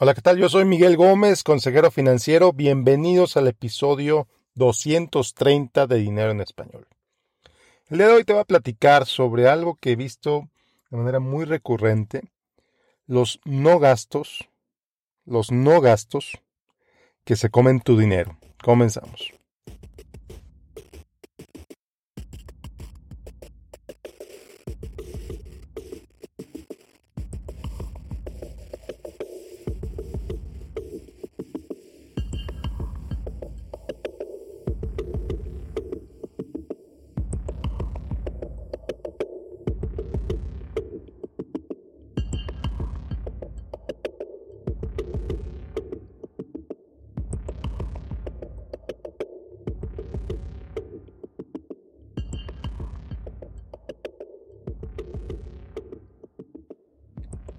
Hola, ¿qué tal? Yo soy Miguel Gómez, consejero financiero. Bienvenidos al episodio 230 de Dinero en Español. El día de hoy te voy a platicar sobre algo que he visto de manera muy recurrente, los no gastos, los no gastos que se comen tu dinero. Comenzamos.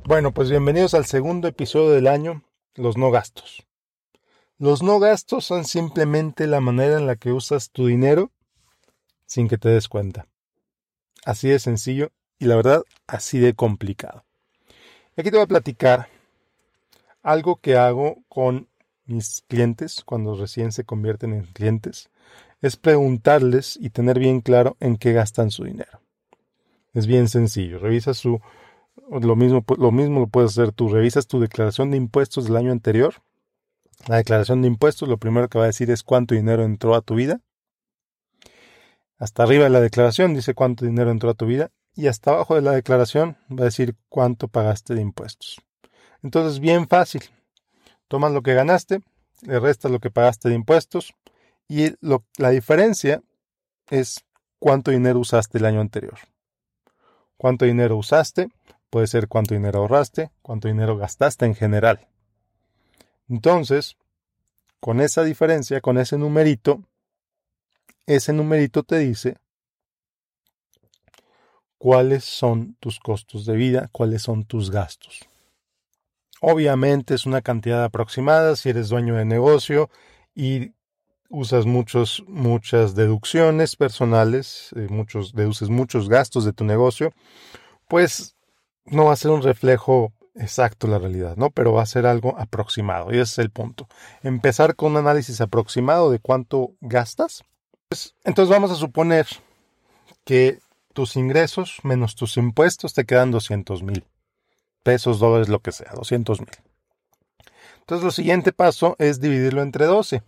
Bueno, pues bienvenidos al segundo episodio del año, los no gastos. Los no gastos son simplemente la manera en la que usas tu dinero sin que te des cuenta. Así de sencillo y la verdad así de complicado. Aquí te voy a platicar algo que hago con mis clientes cuando recién se convierten en clientes. Es preguntarles y tener bien claro en qué gastan su dinero. Es bien sencillo. Revisa su lo mismo, lo mismo lo puedes hacer tú. Revisas tu declaración de impuestos del año anterior. La declaración de impuestos lo primero que va a decir es cuánto dinero entró a tu vida. Hasta arriba de la declaración dice cuánto dinero entró a tu vida. Y hasta abajo de la declaración va a decir cuánto pagaste de impuestos. Entonces, bien fácil. Tomas lo que ganaste, le restas lo que pagaste de impuestos y la diferencia es cuánto dinero usaste el año anterior. Cuánto dinero usaste puede ser cuánto dinero ahorraste, cuánto dinero gastaste en general. Entonces, con esa diferencia, con ese numerito, ese numerito te dice cuáles son tus costos de vida, cuáles son tus gastos. Obviamente es una cantidad aproximada si eres dueño de negocio y usas muchos, muchas deducciones personales, eh, muchos, deduces muchos gastos de tu negocio, pues no va a ser un reflejo exacto la realidad, ¿no? Pero va a ser algo aproximado, y ese es el punto. Empezar con un análisis aproximado de cuánto gastas. Pues, entonces vamos a suponer que tus ingresos menos tus impuestos te quedan 200 mil pesos, dólares, lo que sea, 200 mil. Entonces lo siguiente paso es dividirlo entre 12.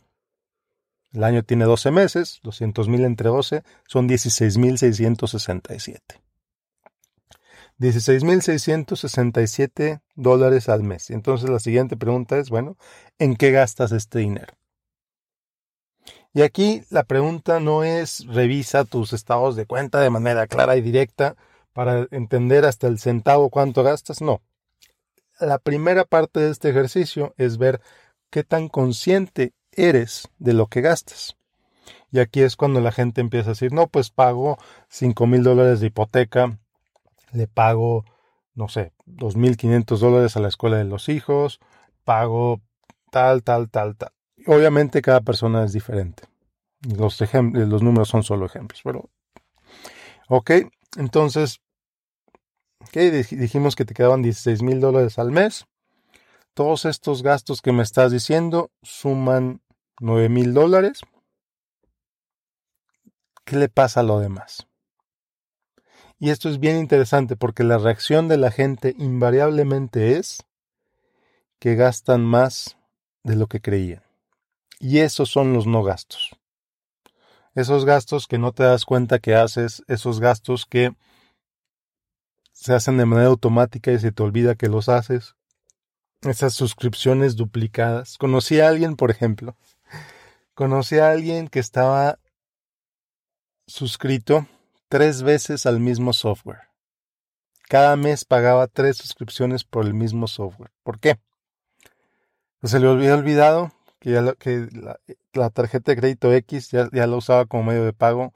El año tiene 12 meses, 200 mil entre 12 son 16 mil 667. 16.667 dólares al mes. Entonces la siguiente pregunta es, bueno, ¿en qué gastas este dinero? Y aquí la pregunta no es revisa tus estados de cuenta de manera clara y directa para entender hasta el centavo cuánto gastas, no. La primera parte de este ejercicio es ver qué tan consciente eres de lo que gastas. Y aquí es cuando la gente empieza a decir, no, pues pago 5 mil dólares de hipoteca le pago, no sé, 2.500 dólares a la escuela de los hijos, pago tal, tal, tal, tal. Obviamente cada persona es diferente. Los, los números son solo ejemplos, pero... Ok, entonces, dijimos que te quedaban 16 mil dólares al mes. Todos estos gastos que me estás diciendo suman 9 mil dólares. ¿Qué le pasa a lo demás? Y esto es bien interesante porque la reacción de la gente invariablemente es que gastan más de lo que creían. Y esos son los no gastos. Esos gastos que no te das cuenta que haces, esos gastos que se hacen de manera automática y se te olvida que los haces. Esas suscripciones duplicadas. Conocí a alguien, por ejemplo, conocí a alguien que estaba suscrito tres veces al mismo software. Cada mes pagaba tres suscripciones por el mismo software. ¿Por qué? Pues se le había olvidado que, la, tarjeta de crédito X ya, ya la usaba como medio de pago.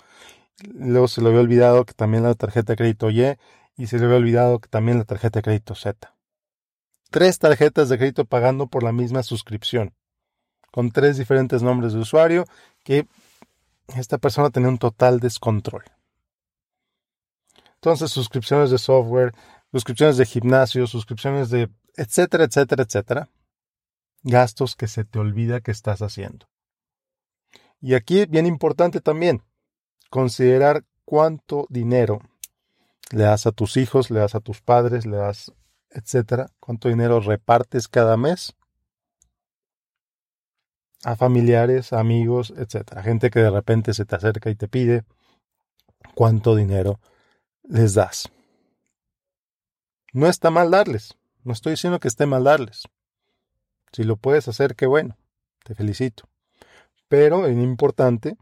Luego se le había olvidado que también la tarjeta de crédito Y y se le había olvidado que también la tarjeta de crédito Z. Tres tarjetas de crédito pagando por la misma suscripción, con tres diferentes nombres de usuario que esta persona tenía un total descontrol. Entonces, suscripciones de software, suscripciones de gimnasio, suscripciones de etcétera, etcétera, etcétera. gastos que se te olvida que estás haciendo. Y aquí bien importante también, considerar cuánto dinero le das a tus hijos, le das a tus padres, le das, etcétera, cuánto dinero repartes cada mes a familiares, amigos, etcétera, gente que de repente se te acerca y te pide cuánto dinero les das. No está mal darles, no estoy diciendo que esté mal darles. Si lo puedes hacer, qué bueno, te felicito. Pero es importante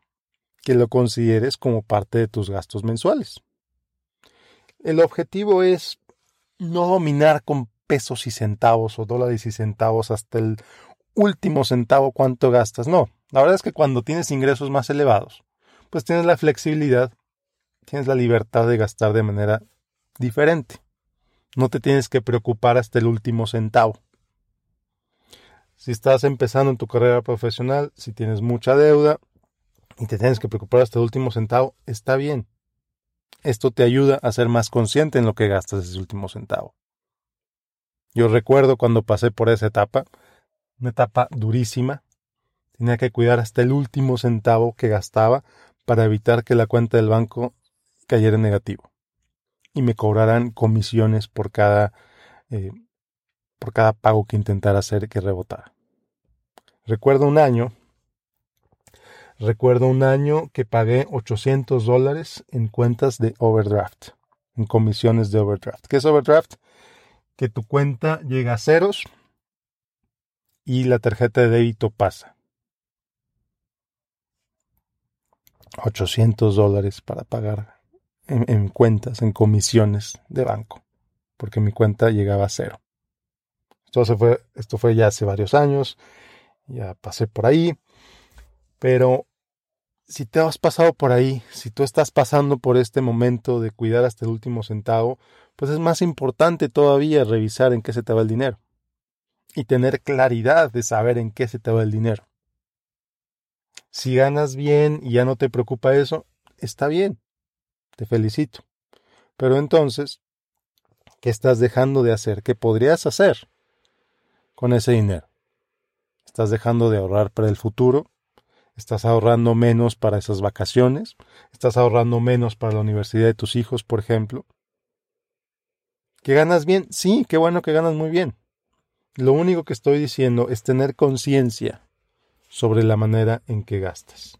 que lo consideres como parte de tus gastos mensuales. El objetivo es no dominar con pesos y centavos o dólares y centavos hasta el último centavo cuánto gastas. No, la verdad es que cuando tienes ingresos más elevados, pues tienes la flexibilidad, tienes la libertad de gastar de manera diferente. No te tienes que preocupar hasta el último centavo. Si estás empezando en tu carrera profesional, si tienes mucha deuda y te tienes que preocupar hasta el último centavo, está bien. Esto te ayuda a ser más consciente en lo que gastas ese último centavo. Yo recuerdo cuando pasé por esa etapa, una etapa durísima. Tenía que cuidar hasta el último centavo que gastaba para evitar que la cuenta del banco cayera en negativo y me cobraran comisiones por cada eh, por cada pago que intentara hacer que rebotara. Recuerdo un año, recuerdo un año que pagué 800 dólares en cuentas de overdraft, en comisiones de overdraft. ¿Qué es overdraft? Que tu cuenta llega a ceros y la tarjeta de débito pasa. 800 dólares para pagar en, cuentas, en comisiones de banco, porque mi cuenta llegaba a cero. Esto fue, esto fue ya hace varios años, ya pasé por ahí, pero si te has pasado por ahí, si tú estás pasando por este momento de cuidar hasta el último centavo, pues es más importante todavía revisar en qué se te va el dinero y tener claridad de saber en qué se te va el dinero. Si ganas bien y ya no te preocupa eso, está bien, te felicito. Pero entonces, ¿qué estás dejando de hacer? ¿Qué podrías hacer con ese dinero? ¿Estás dejando de ahorrar para el futuro? ¿Estás ahorrando menos para esas vacaciones? ¿Estás ahorrando menos para la universidad de tus hijos, por ejemplo? ¿Que ganas bien? Sí, qué bueno que ganas muy bien. Lo único que estoy diciendo es tener conciencia sobre la manera en que gastas,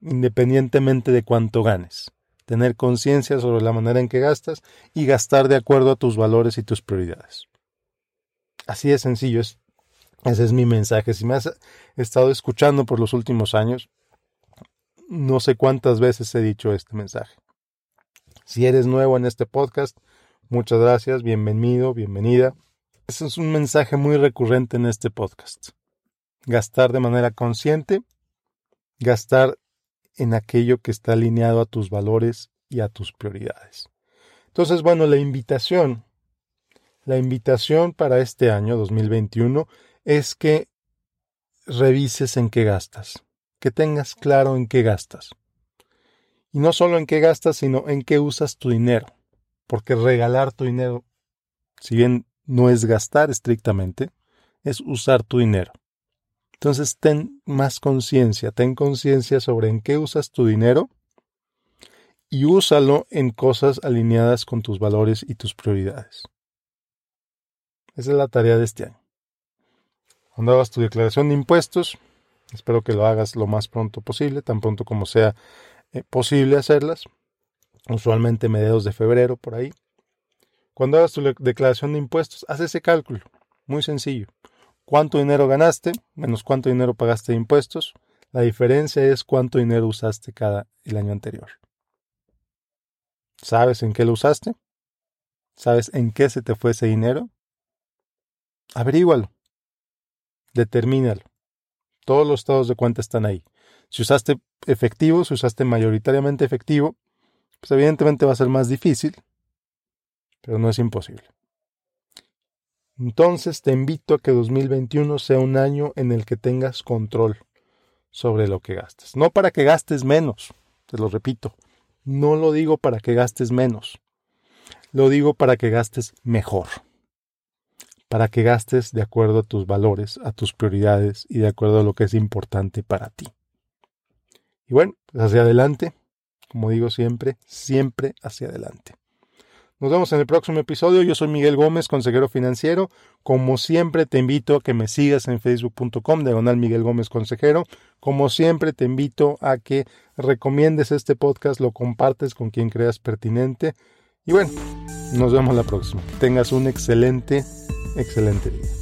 independientemente de cuánto ganes. Tener conciencia sobre la manera en que gastas y gastar de acuerdo a tus valores y tus prioridades. Así de sencillo es. Ese es mi mensaje. Si me has estado escuchando por los últimos años, no sé cuántas veces he dicho este mensaje. Si eres nuevo en este podcast, muchas gracias, bienvenido, bienvenida. Ese es un mensaje muy recurrente en este podcast. Gastar de manera consciente, gastar en aquello que está alineado a tus valores y a tus prioridades. Entonces, bueno, la invitación, la invitación para este año 2021 es que revises en qué gastas, que tengas claro en qué gastas. Y no solo en qué gastas, sino en qué usas tu dinero. Porque regalar tu dinero, si bien no es gastar estrictamente, es usar tu dinero. Entonces ten más conciencia, ten conciencia sobre en qué usas tu dinero y úsalo en cosas alineadas con tus valores y tus prioridades. Esa es la tarea de este año. Cuando hagas tu declaración de impuestos, espero que lo hagas lo más pronto posible, tan pronto como sea eh, posible hacerlas, usualmente mediados de febrero por ahí. Cuando hagas tu declaración de impuestos, haz ese cálculo. Muy sencillo. ¿Cuánto dinero ganaste menos cuánto dinero pagaste de impuestos? La diferencia es cuánto dinero usaste cada el año anterior. ¿Sabes en qué lo usaste? ¿Sabes en qué se te fue ese dinero? Averígualo. Determínalo. Todos los estados de cuenta están ahí. Si usaste efectivo, si usaste mayoritariamente efectivo, pues evidentemente va a ser más difícil, pero no es imposible. Entonces te invito a que 2021 sea un año en el que tengas control sobre lo que gastes. No para que gastes menos, te lo repito, no lo digo para que gastes menos, lo digo para que gastes mejor, para que gastes de acuerdo a tus valores, a tus prioridades y de acuerdo a lo que es importante para ti. Y bueno, pues hacia adelante, como digo siempre, siempre hacia adelante. Nos vemos en el próximo episodio. Yo soy Miguel Gómez, consejero financiero. Como siempre, te invito a que me sigas en facebook.com, diagonal Miguel Gómez Consejero. Como siempre, te invito a que recomiendes este podcast, lo compartes con quien creas pertinente. Y bueno, nos vemos la próxima. tengas un excelente, excelente día.